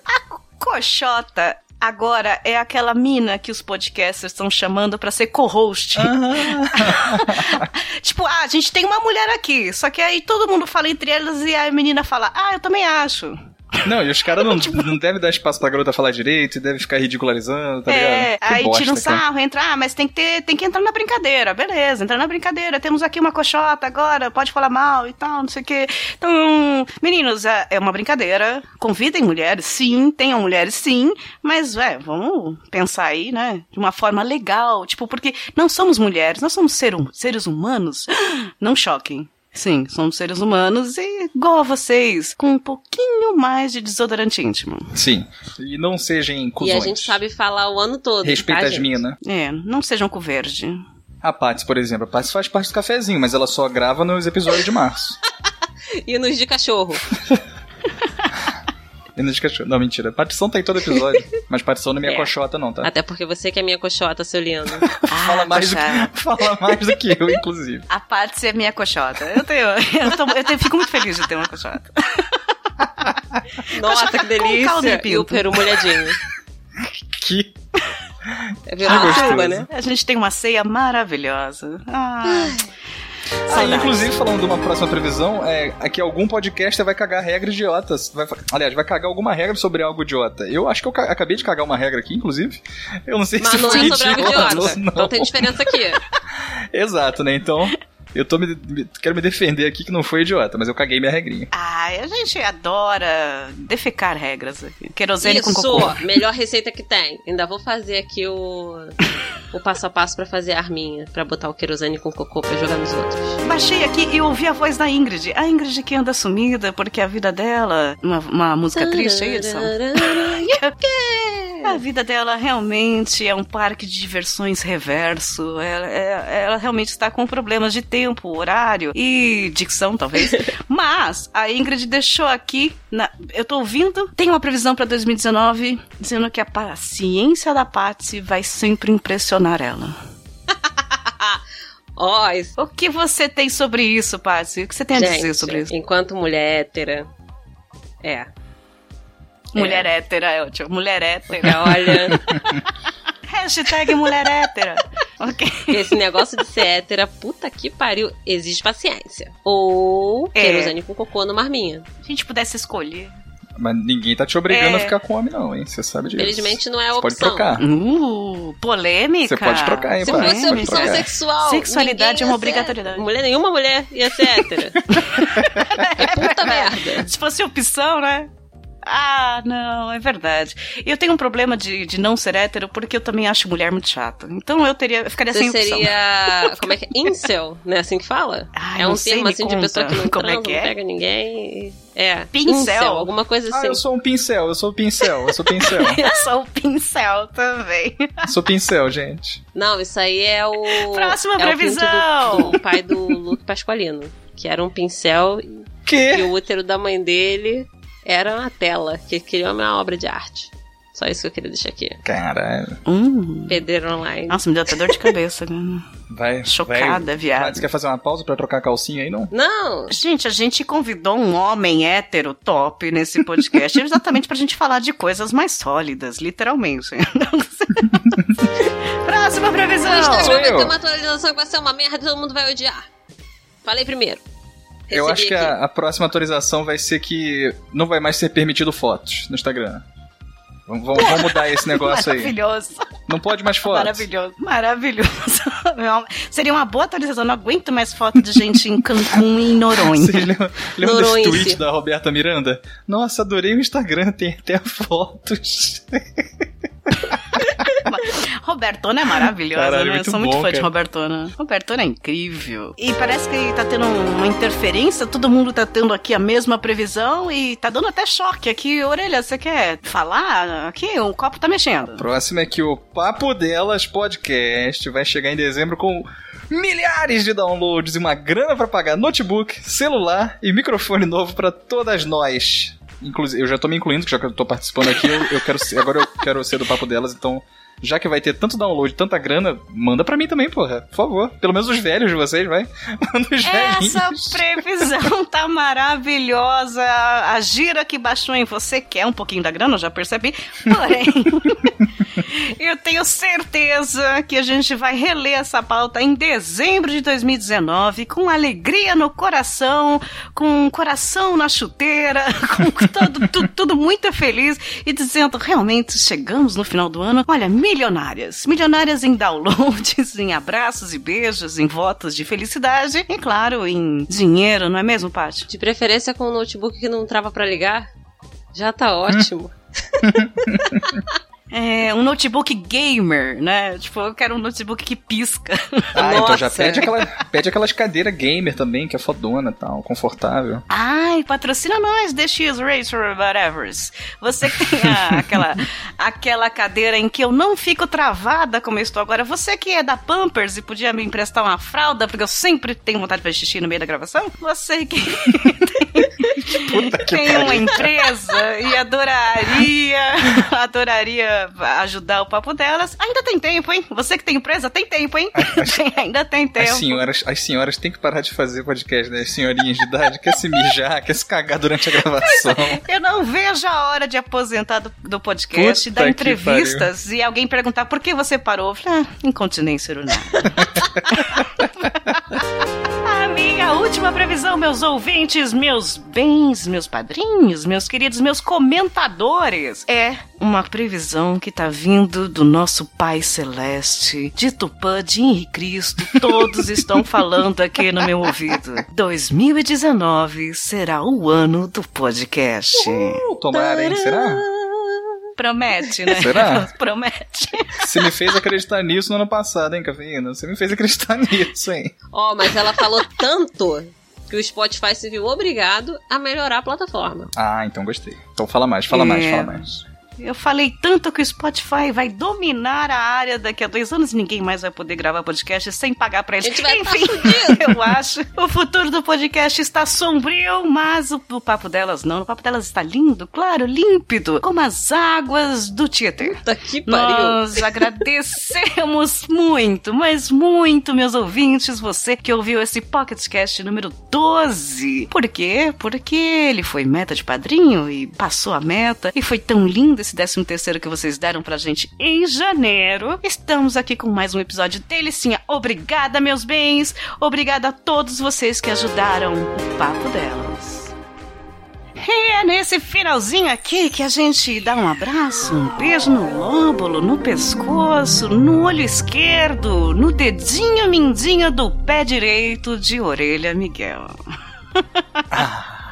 Coxota agora é aquela mina que os podcasters estão chamando pra ser co-host. Ah, Tipo, ah, a gente tem uma mulher aqui, só que aí todo mundo fala entre elas e a menina fala, ah, eu também acho. Não, e os caras não, não devem dar espaço pra garota falar direito, e devem ficar ridicularizando, tá ligado? é, Que aí bosta, tira um cara. sarro, entra, ah, mas tem que, ter, tem que entrar na brincadeira, beleza, entrar na brincadeira, temos aqui uma coxota agora, pode falar mal e tal, não sei o quê. Então, meninos, é, é uma brincadeira, convidem mulheres, sim, tenham mulheres, sim, mas, é, vamos pensar aí, né, de uma forma legal, tipo, porque não somos mulheres, nós somos ser, hum- seres humanos, não choquem. Sim, somos seres humanos e igual a vocês, com um pouquinho mais de desodorante íntimo. Sim. E não sejam E cuzões. a gente sabe falar o ano todo. Respeita tá, as minas. É, não sejam com verde. A Paty, por exemplo. A Paty faz parte do cafezinho, mas ela só grava nos episódios de março. E nos de cachorro. E nos cachorros. Não, mentira. Partição tá em todo episódio. mas partição não é minha É. coxota, não, tá? Até porque você que é minha coxota, seu lindo. Fala, mais do que, fala mais do que eu, inclusive. A Patsy é minha coxota. Eu tenho, eu, tô- eu tenho- fico muito feliz de ter uma coxota. Nossa, Coxota que delícia. e o peru molhadinho. Que. É virou uma gostoso. chuva, né? A gente tem uma ceia maravilhosa. Ah, Ah, saudades. inclusive, falando de uma próxima previsão, é, é que algum podcaster vai cagar regras idiotas. Vai, aliás, vai cagar alguma regra sobre algo idiota. Eu acho que eu ca- acabei de cagar uma regra aqui, inclusive. Eu não sei Mas se não foi é sobre algo idiota. idiota. Não. Então tem diferença aqui. Exato, né? Então, eu tô me, me- quero me defender aqui que não foi idiota, mas eu caguei minha regrinha. Ai, a gente adora defecar regras aqui. Querosene com Isso, cocô. melhor receita que tem. Ainda vou fazer aqui o, o passo a passo pra fazer a arminha. Pra botar o querosene com cocô pra jogar nos outros. Baixei aqui e ouvi a voz da Ingrid. A Ingrid que anda sumida porque a vida dela. Uma, uma música triste, é isso? A vida dela realmente é um parque de diversões reverso. Ela, é- ela realmente está com problemas de tempo, horário e dicção, talvez. Mas a Ingrid deixou aqui. na- eu tô ouvindo. Tem uma previsão para 2019 dizendo que a paciência da Patsy vai sempre impressionar ela. Ó, isso. O que você tem sobre isso, Patsy? O que você tem a dizer sobre isso? enquanto mulher hétera. É. Mulher hétera, é ótimo. Mulher hétera. Olha, Hashtag mulher hétera. Ok. esse negócio de ser hétera, puta que pariu, exige paciência. Ou É. querosene com cocô no marminha. Se a gente pudesse escolher. Mas ninguém tá te obrigando É. a ficar com homem, não, hein? Você sabe disso. Felizmente não é a Você opção. pode trocar. Uh, polêmica. Você pode trocar, hein, Se pai? fosse opção trocar. sexual. Sexualidade é uma obrigatoriedade. Mulher, nenhuma mulher ia ser hétera. é puta merda. Se fosse opção, né? Ah, não, é verdade. E eu tenho um problema de, de não ser hétero porque eu também acho mulher muito chata. Então eu teria, eu ficaria Você sem opção. seria. Como é que é? Incel, né? Assim que fala? Ai, é não um sei, termo assim de pessoa que não Como é que não é? pega ninguém. É. Pincel. Incel, alguma coisa Ah, assim. eu sou um pincel, eu sou um pincel, eu sou pincel. Eu sou o pincel também. sou pincel, gente. Não, isso aí é o. Próxima é o previsão. do, do pai do Luke Pasqualino. Que era um pincel e Que? o útero da mãe dele era uma tela, que criou uma obra de arte. Só isso que eu queria deixar aqui. Caralho. Hum. Pedreiro online. Nossa, me deu até dor de cabeça. né? Vai. Chocada, vai. viado. Você quer fazer uma pausa pra trocar a calcinha aí, não? Não! Gente, a gente convidou um homem hétero top nesse podcast exatamente pra gente falar de coisas mais sólidas, literalmente. Próxima previsão! Vai eu. ter uma atualização que vai ser uma merda e todo mundo vai odiar. Falei primeiro. Eu acho que a, a próxima atualização vai ser que não vai mais ser permitido fotos no Instagram. Vamos, vamos- vamos mudar esse negócio aí. Maravilhoso. Não pode mais fotos. Maravilhoso. Maravilhoso. Seria uma boa atualização. Não aguento mais foto de gente em Cancún e em Noronha. Vocês lembram, lembram desse tweet da Roberta Miranda? Nossa, adorei o Instagram, tem até fotos. Robertona é maravilhosa, Caralho, né? Eu muito sou muito bom, fã de cara. Robertona. Robertona é incrível. E parece que tá tendo uma interferência, todo mundo tá tendo aqui a mesma previsão e tá dando até choque aqui. Orelha, você quer falar? Aqui, o copo tá mexendo. Próximo é que o Papo Delas Podcast vai chegar em dezembro com milhares de downloads e uma grana pra pagar notebook, celular e microfone novo pra todas nós. Inclusive, eu já tô me incluindo, já que eu tô participando aqui, eu, eu quero ser, agora eu quero ser do Papo Delas, então já que vai ter tanto download, tanta grana, manda pra mim também, porra. Por favor. Pelo menos os velhos de vocês, vai. Manda os velhinhos. Essa previsão tá maravilhosa. A gira que baixou em você quer um pouquinho da grana, eu já percebi. Porém, eu tenho certeza que a gente vai reler essa pauta em dezembro de 2019 com alegria no coração, com um coração na chuteira, com todo, tu- tudo muito feliz e dizendo realmente chegamos no final do ano. Olha, milionárias. Milionárias em downloads, em abraços e beijos, em votos de felicidade e, claro, em dinheiro, não é mesmo, Paty? De preferência com um notebook que não trava pra ligar. Já tá ótimo. É, um notebook gamer, né? Tipo, eu quero um notebook que pisca. Ah, então já Nossa. pede, aquela, pede aquelas cadeiras gamer também, que é fodona e tal, confortável. Ai, patrocina nós, DX Racer Whatever. Você que tem a- aquela, aquela cadeira em que eu não fico travada como eu estou agora. Você que é da Pampers e podia me emprestar uma fralda, porque eu sempre tenho vontade de fazer xixi no meio da gravação. Você que Puta que tem uma empresa e adoraria, adoraria ajudar o papo delas. Ainda tem tempo, hein? Você que tem empresa, tem tempo, hein? Tem- ainda tem tempo. As senhoras, as senhoras têm que parar de fazer podcast, né? As senhorinhas de idade quer se mijar, quer se cagar durante a gravação. Eu não vejo a hora de aposentar do, do podcast, Puta dar entrevistas e alguém perguntar por que você parou. Eu falei, ah, incontinência urinária. minha última previsão, meus ouvintes, meus bens, meus padrinhos, meus queridos, meus comentadores, é uma previsão que tá vindo do nosso Pai Celeste, de Tupã, de Henri Cristo, todos estão falando aqui no meu ouvido. 2019 será o ano do podcast. Tomara, hein? Será? Promete, né? Será? Promete. Você me fez acreditar nisso no ano passado, hein, Cafeína? Você me fez acreditar nisso, hein? Ó, mas ela falou tanto que o Spotify se viu obrigado a melhorar a plataforma. Ah, então gostei. Então fala mais, fala mais, É. fala mais. Eu falei tanto que o Spotify vai dominar a área daqui a dois anos e ninguém mais vai poder gravar podcast sem pagar pra eles. A gente vai Enfim, tá eu acho. O futuro do podcast está sombrio, mas o, o papo delas não. O papo delas está lindo, claro, límpido, como as águas do Tietê. Puta que pariu. Nós agradecemos muito, mas muito, meus ouvintes, você que ouviu esse PocketCast número 12. Por quê? Porque ele foi meta de padrinho e passou a meta e foi tão lindo esse 13 terceiro que vocês deram pra gente em janeiro. Estamos aqui com mais um episódio delicinha. Obrigada, meus bens. Obrigada a todos vocês que ajudaram o papo delas. E é nesse finalzinho aqui que a gente dá um abraço, um beijo no lóbulo, no pescoço, no olho esquerdo, no dedinho mindinho do pé direito de Orelha Miguel.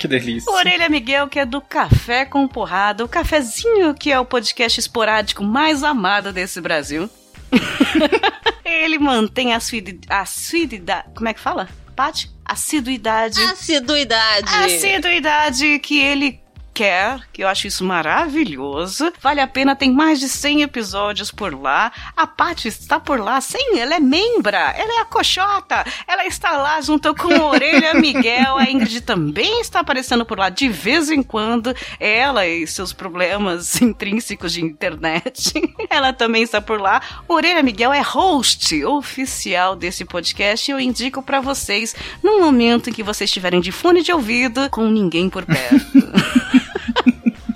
Que delícia. Orelha Miguel, que é do Café com Porrada, o cafezinho que é o podcast esporádico mais amado desse Brasil. Ele mantém a assiduidade. Como é que fala? Paty? Assiduidade. Assiduidade. Assiduidade que ele quer, que eu acho isso maravilhoso. Vale a pena, tem mais de 100 episódios por lá. A Paty está por lá, sim, ela é membra, ela é a coxota. Ela está lá junto com a Orelha Miguel. A Ingrid também está aparecendo por lá de vez em quando. Ela e seus problemas intrínsecos de internet. ela também está por lá. Orelha Miguel é host oficial desse podcast. Eu indico para vocês no momento em que vocês estiverem de fone de ouvido com ninguém por perto.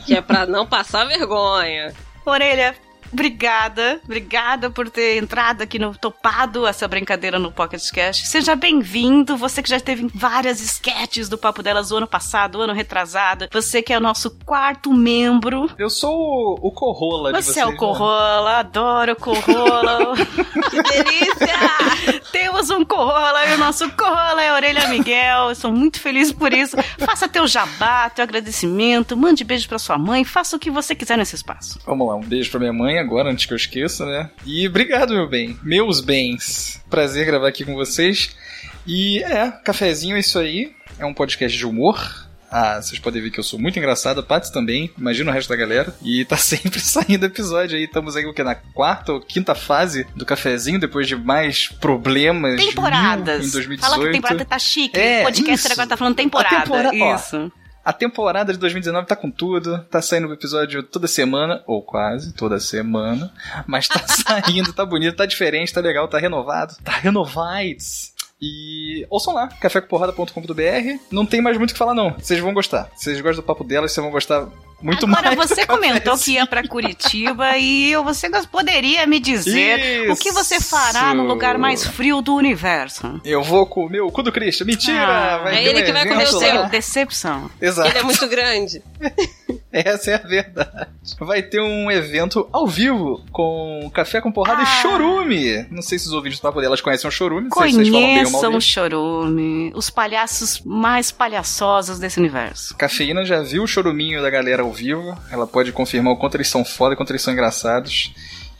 Que é pra não passar vergonha. Orelha, obrigada. Obrigada por ter entrado aqui no topado essa brincadeira no Pocket Cash. Seja bem-vindo. Você que já teve várias sketches do Papo Delas o ano passado, o ano retrasado. Você que é o nosso quarto membro. Eu sou o, o Corrola de Você vocês. é o né? Corrola, adoro o Corrola. Que delícia! Temos um Corrola e o nosso Corrola é a Orelha Miguel. Eu sou muito feliz por isso. Faça teu jabá, teu agradecimento, mande beijo pra sua mãe, faça o que você quiser nesse espaço. Vamos lá, um beijo pra minha mãe agora, antes que eu esqueça, né? E obrigado, meu bem. Meus bens. Prazer gravar aqui com vocês. E é, cafezinho é isso aí. É um podcast de humor. Ah, vocês podem ver que eu sou muito engraçado, a Paty também, imagina o resto da galera. E tá sempre saindo episódio aí. Estamos aí o que? Na quarta ou quinta fase do cafezinho, depois de mais problemas. Temporadas. mil Em 2018. Fala que temporada tá chique. É, o podcast isso. agora tá falando temporada. A temporada- ó, isso. A temporada de 2019 tá com tudo, tá saindo um episódio toda semana, ou quase toda semana, mas tá saindo, tá bonito, tá diferente, tá legal, tá renovado, tá renovides. E ouçam lá, cafécomporrada.com.br. Não tem mais muito o que falar, não. Vocês vão gostar. Vocês gostam do papo delas, vocês vão gostar muito Agora mais. você comentou que ia pra Curitiba e eu- você poderia me dizer o que você fará no Isso. lugar mais frio do universo. Eu vou comer o cu do Cristo. Mentira! Ah, vai é ele um que vai comer o seu. Decepção. Exato. Ele é muito grande. Essa é a verdade. Vai ter um evento ao vivo com Café com Porrada Ah. e Chorume. Não sei se os ouvintes do Papo delas conhecem o Chorume. Conheçam o Chorume, os palhaços mais palhaçosos desse universo. Cafeína já viu o choruminho da galera ao vivo. Ela pode confirmar o quanto eles são foda e quanto eles são engraçados.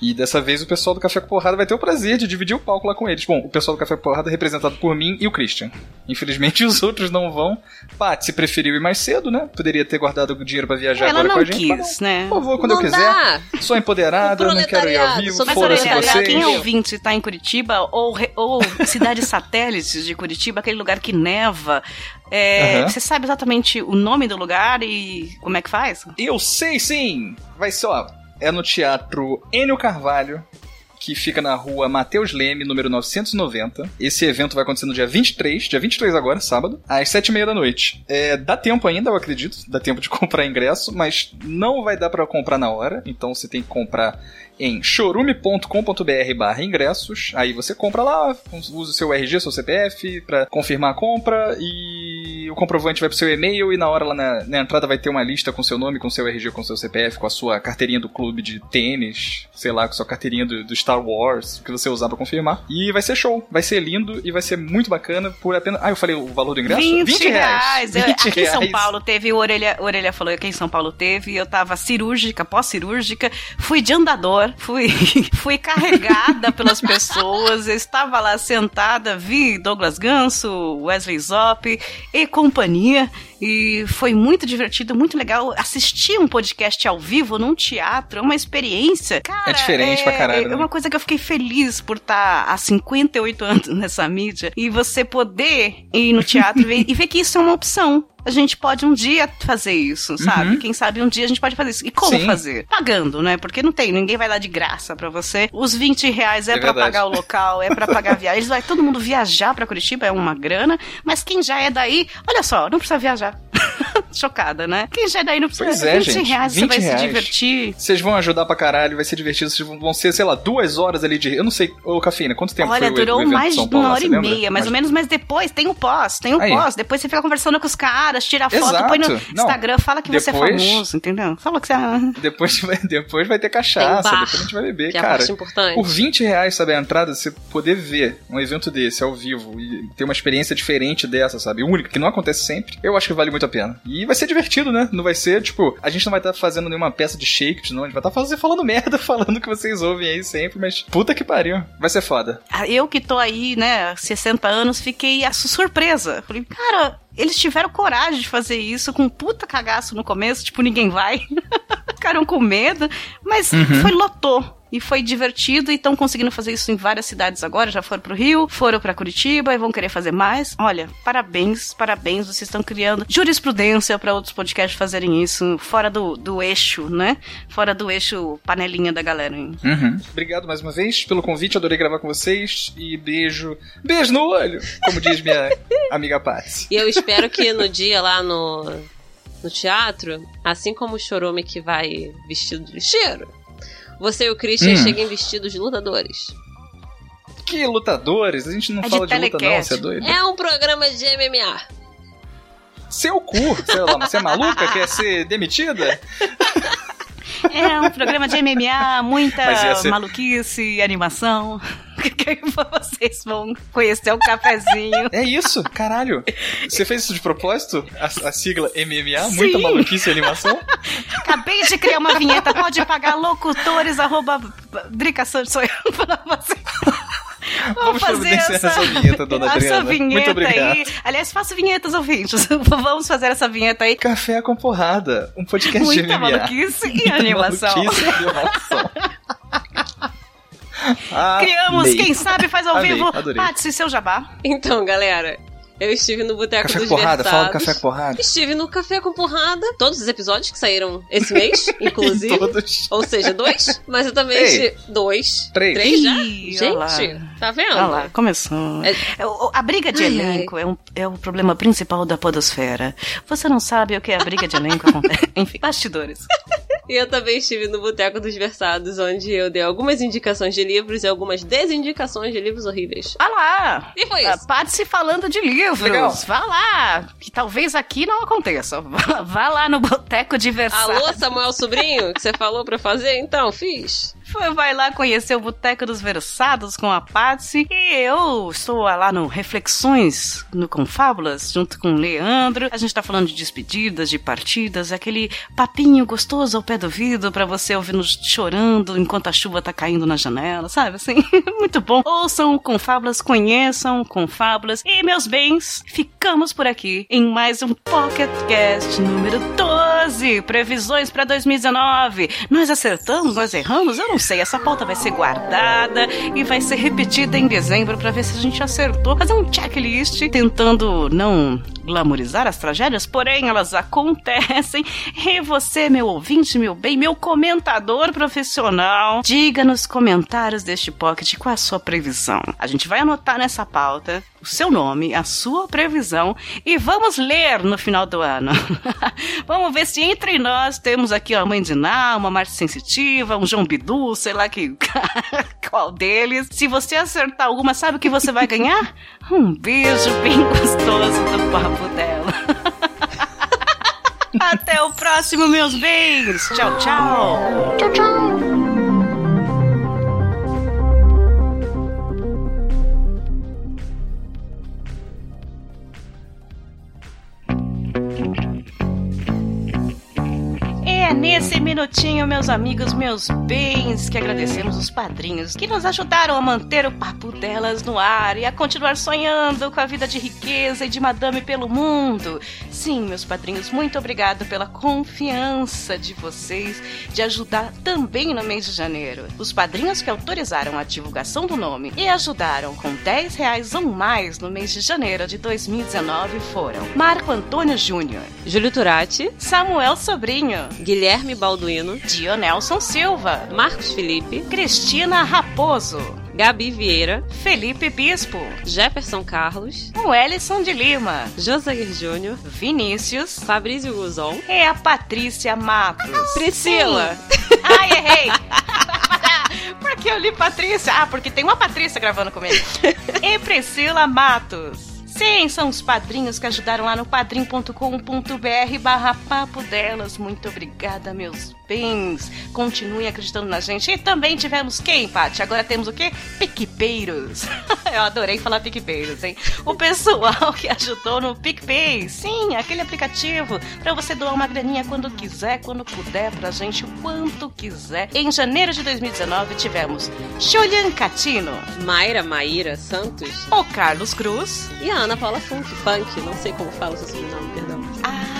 E dessa vez o pessoal do Café com Porrada vai ter o prazer de dividir o palco lá com eles. Bom, o pessoal do Café com Porrada é representado por mim e o Christian. Infelizmente os outros não vão. Paty se preferiu ir mais cedo, né? Poderia ter guardado o dinheiro pra viajar Ela agora não com a gente. mas quis, né? não. Eu vou quando não eu quiser. dá. Sou empoderada, O não quero ir ao vivo, foda-se vocês. quem é ouvinte tá em Curitiba ou, ou cidades satélites de Curitiba, aquele lugar que neva, é, Aham. você sabe exatamente o nome do lugar e como é que faz? Eu sei sim! Vai ser, ó, é no Teatro Enio Carvalho, que fica na rua Mateus Leme, número 990. Esse evento vai acontecer no dia 23, dia 23 agora, sábado, às 7h30 da noite. É, dá tempo ainda, eu acredito, dá tempo de comprar ingresso, mas não vai dar pra comprar na hora, então você tem que comprar em chorume.com.br barra ingressos, aí você compra lá, usa o seu RG, seu CPF pra confirmar a compra e o comprovante vai pro seu e-mail e na hora lá na, na entrada vai ter uma lista com seu nome, com seu RG, com seu CPF, com a sua carteirinha do clube de tênis, sei lá, com sua carteirinha do, do Star Wars, que você usar pra confirmar. E vai ser show, vai ser lindo e vai ser muito bacana por apenas... Ah, eu falei o valor do ingresso? 20, reais. Eu- 20 aqui em São reais. Paulo teve, o Orelha, o Orelha falou que aqui em São Paulo teve, eu tava cirúrgica, pós-cirúrgica, fui de andador, fui, fui carregada pelas pessoas, eu estava lá sentada, vi Douglas Ganso, Wesley Zop, e com companhia e foi muito divertido, muito legal. Assistir um podcast ao vivo num teatro é uma experiência. Cara, É diferente é, pra caralho, É né? uma coisa que eu fiquei feliz por estar há 58 anos nessa mídia e você poder ir no teatro e ver, e ver que isso é uma opção. A gente pode um dia fazer isso, sabe? Quem sabe um dia a gente pode fazer isso. E como Uhum. Sim. fazer? Pagando, né? Porque não tem, ninguém vai dar de graça pra você. Os 20 reais é, É pra verdade. pagar o local, é pra pagar a viagem. Eles vai todo mundo viajar pra Curitiba, é uma grana. Mas quem já é daí, olha só, não precisa viajar. Chocada, né? Quem já é daí não precisa. Pois é, 20 gente, reais, você 20 vai reais. se divertir. Vocês vão ajudar pra caralho, vai ser divertido. Vocês vão- ser, sei lá, duas horas ali de. Eu não sei, ô Cafeína, quanto tempo Olha, foi o- o durou evento mais de uma hora você e meia, mais Mas- ou menos, mas depois tem o pós, tem o Aí. pós. Depois você fica conversando com os caras, tira foto, Exato. põe no Não, Instagram, fala que você é depois- famoso, entendeu? Fala que você é. Depois vai, depois vai ter cachaça, bar, depois a gente vai beber, que é a cara. parte importante. Por 20 reais, sabe, a entrada, você poder ver um evento desse ao vivo e ter uma experiência diferente dessa, sabe, única, que não acontece sempre, eu acho que vale muito a pena. E vai ser divertido, né? Não vai ser, tipo, a gente não vai estar fazendo nenhuma peça de shakes, não, a gente vai estar fazendo, falando merda, falando que vocês ouvem aí sempre, mas puta que pariu, vai ser foda. Ah, Eu que tô aí, né, há 60 anos, fiquei surpresa. Falei, cara, eles tiveram coragem de fazer isso com um puta cagaço no começo, tipo, ninguém vai. Ficaram com medo, mas Uhum. foi lotou. E foi divertido e estão conseguindo fazer isso em várias cidades agora. Já foram pro Rio, foram pra Curitiba e vão querer fazer mais. Olha, parabéns, parabéns. Vocês estão criando jurisprudência pra outros podcasts fazerem isso fora do, do eixo, né? Fora do eixo panelinha da galera. hein? Uhum. Obrigado mais uma vez pelo convite, adorei gravar com vocês e beijo, beijo no olho, como diz minha amiga Patsy. E eu espero que no dia lá no, no teatro, assim como o Chorome que vai vestido de lixeiro, você e o Christian Hum. cheguem vestidos de lutadores. Que lutadores, a gente não É de fala de, luta não, você é doido? É um programa de MMA. Seu cu, sei lá, mas você é maluca? Quer ser demitida? É um programa de MMA, muita ser- maluquice e animação. Que vocês vão conhecer o cafezinho. É isso, caralho. Você fez isso de propósito? A, a sigla MMA, Sim. muita maluquice e animação? Acabei de criar uma vinheta, pode pagar locutores, arroba Drica Santos, sou eu. Vamos Vamos fazer essa, essa vinheta, dona essa Adriana. vinheta Muito obrigado. aí. Aliás, faço vinhetas ouvintes. Vamos fazer essa vinheta aí. Café com porrada, um podcast de Muita MMA. maluquice e animação. maluquice e animação. Ah, Criamos, amei. quem sabe faz ao Amei, vivo. adorei. Patsy, seu jabá. Então, galera, eu estive no Boteco Café dos com porrada, fala do Versados. café com porrada. Estive no Café com Porrada, todos os episódios que saíram esse mês, inclusive. Todos. Ou seja, dois. Mas eu também Ei. estive. Dois. Três. Três já? Ih. Gente, tá vendo? Olha lá, começou. É- É, A briga de Ai, elenco é, um, é o problema principal da podosfera. Você não sabe o que é a briga de elenco acontece. Enfim, bastidores. E eu também estive no Boteco dos Versados, onde eu dei algumas indicações de livros e algumas desindicações de livros horríveis. Vá lá! E foi A isso. Patsy falando de livros. Legal. Vá lá! Que talvez aqui não aconteça. Vá, lá no Boteco de Versalhes. Alô, Samuel Sobrinho, que você falou pra fazer? Então, fiz. Vai lá conhecer o Boteco dos Versados com a Patsy. E eu estou lá no Reflexões no Confábulas, junto com o Leandro. A gente tá falando de despedidas, de partidas, aquele papinho gostoso ao pé do vidro pra você ouvindo chorando enquanto a chuva tá caindo na janela, sabe? Assim, muito bom. Ouçam o Confábulas, conheçam o Confábulas. E, meus bens, ficamos por aqui em mais um Pocket Cast número 12. Previsões pra 2019. Nós acertamos, nós erramos, eu não sei. Essa pauta vai ser guardada e vai ser repetida em dezembro pra ver se a gente acertou. Fazer um checklist tentando não glamorizar as tragédias, porém elas acontecem. E você, meu ouvinte, meu bem, meu comentador profissional, diga nos comentários deste pocket qual a sua previsão. A gente vai anotar nessa pauta o seu nome, a sua previsão e vamos ler no final do ano. vamos ver se entre nós temos aqui uma mãe de Ná, uma Marte Sensitiva, um João Bidu, sei lá que qual deles. Se você acertar alguma, sabe o que você vai ganhar? Um beijo bem gostoso do papo dela. Até o próximo, meus bens. Tchau, tchau. É nesse minutinho, meus amigos, meus bens, que agradecemos os padrinhos que nos ajudaram a manter o papo delas no ar e a continuar sonhando com a vida de riqueza e de madame pelo mundo. Sim, meus padrinhos, muito obrigado pela confiança de vocês de ajudar também no mês de janeiro. Os padrinhos que autorizaram a divulgação do nome e ajudaram com 10 reais ou mais no mês de janeiro de 2019 foram Marco Antônio Júnior, Júlio Turati, Samuel Sobrinho, Guilherme Balduino, Dionelson Silva, Marcos Felipe, Cristina Raposo, Gabi Vieira, Felipe Bispo, Jefferson Carlos, Wellison de Lima, Josair Júnior, Vinícius Fabrício Guzon e a Patrícia Matos. Priscila. Sim. Ai, errei! Por que eu li Patrícia? Ah, porque tem uma Patrícia gravando comigo. e Priscila Matos. Sim, são os padrinhos que ajudaram lá no padrim.com.br barra papo delas. Muito obrigada, meus bens. Continuem acreditando na gente. E também tivemos quem, Paty? Agora temos o quê? PicPeiros. Eu adorei falar PicPeiros, hein? O pessoal que ajudou no PicPay. Sim, aquele aplicativo para você doar uma graninha quando quiser, quando puder pra gente, o quanto quiser. Em janeiro de 2019 tivemos Julian Catino, Mayra Maíra Santos, o Carlos Cruz e a Ana Paula Funk, Funk, não sei como fala o seu sobrenome, perdão.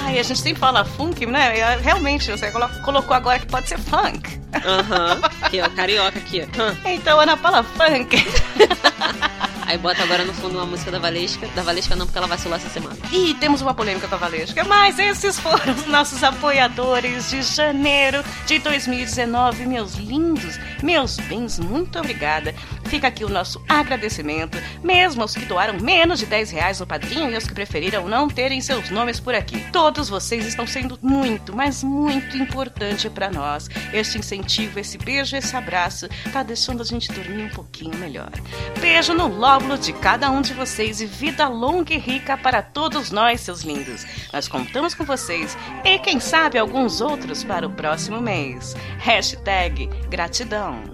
Ah, e a gente sempre fala funk, né? Realmente, você colocou agora que pode ser funk. Aham, uhum. aqui ó, carioca aqui ó. Então, Ana Paula Funk. Aí bota agora no fundo uma música da Valesca. Da Valesca não, porque ela vacilou essa semana. Ih, temos uma polêmica com a Valesca. Mas esses foram os nossos apoiadores de janeiro de 2019. Meus lindos, meus bens, muito obrigada. Fica aqui o nosso agradecimento, mesmo aos que doaram menos de 10 reais no padrinho e aos que preferiram não terem seus nomes por aqui. Todos vocês estão sendo muito, mas muito importante para nós. Este incentivo, esse beijo, esse abraço, tá deixando a gente dormir um pouquinho melhor. Beijo no lóbulo de cada um de vocês e vida longa e rica para todos nós, seus lindos. Nós contamos com vocês e quem sabe alguns outros para o próximo mês. Hashtag gratidão.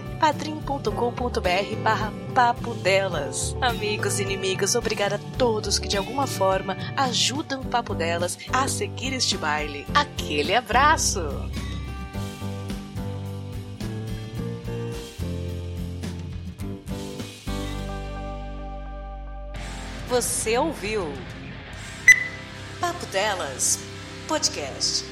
padrim.com.br barra papo delas. Amigos e inimigos, obrigada a todos que de alguma forma ajudam o Papo Delas a seguir este baile. Aquele abraço! Você ouviu Papo Delas Podcast.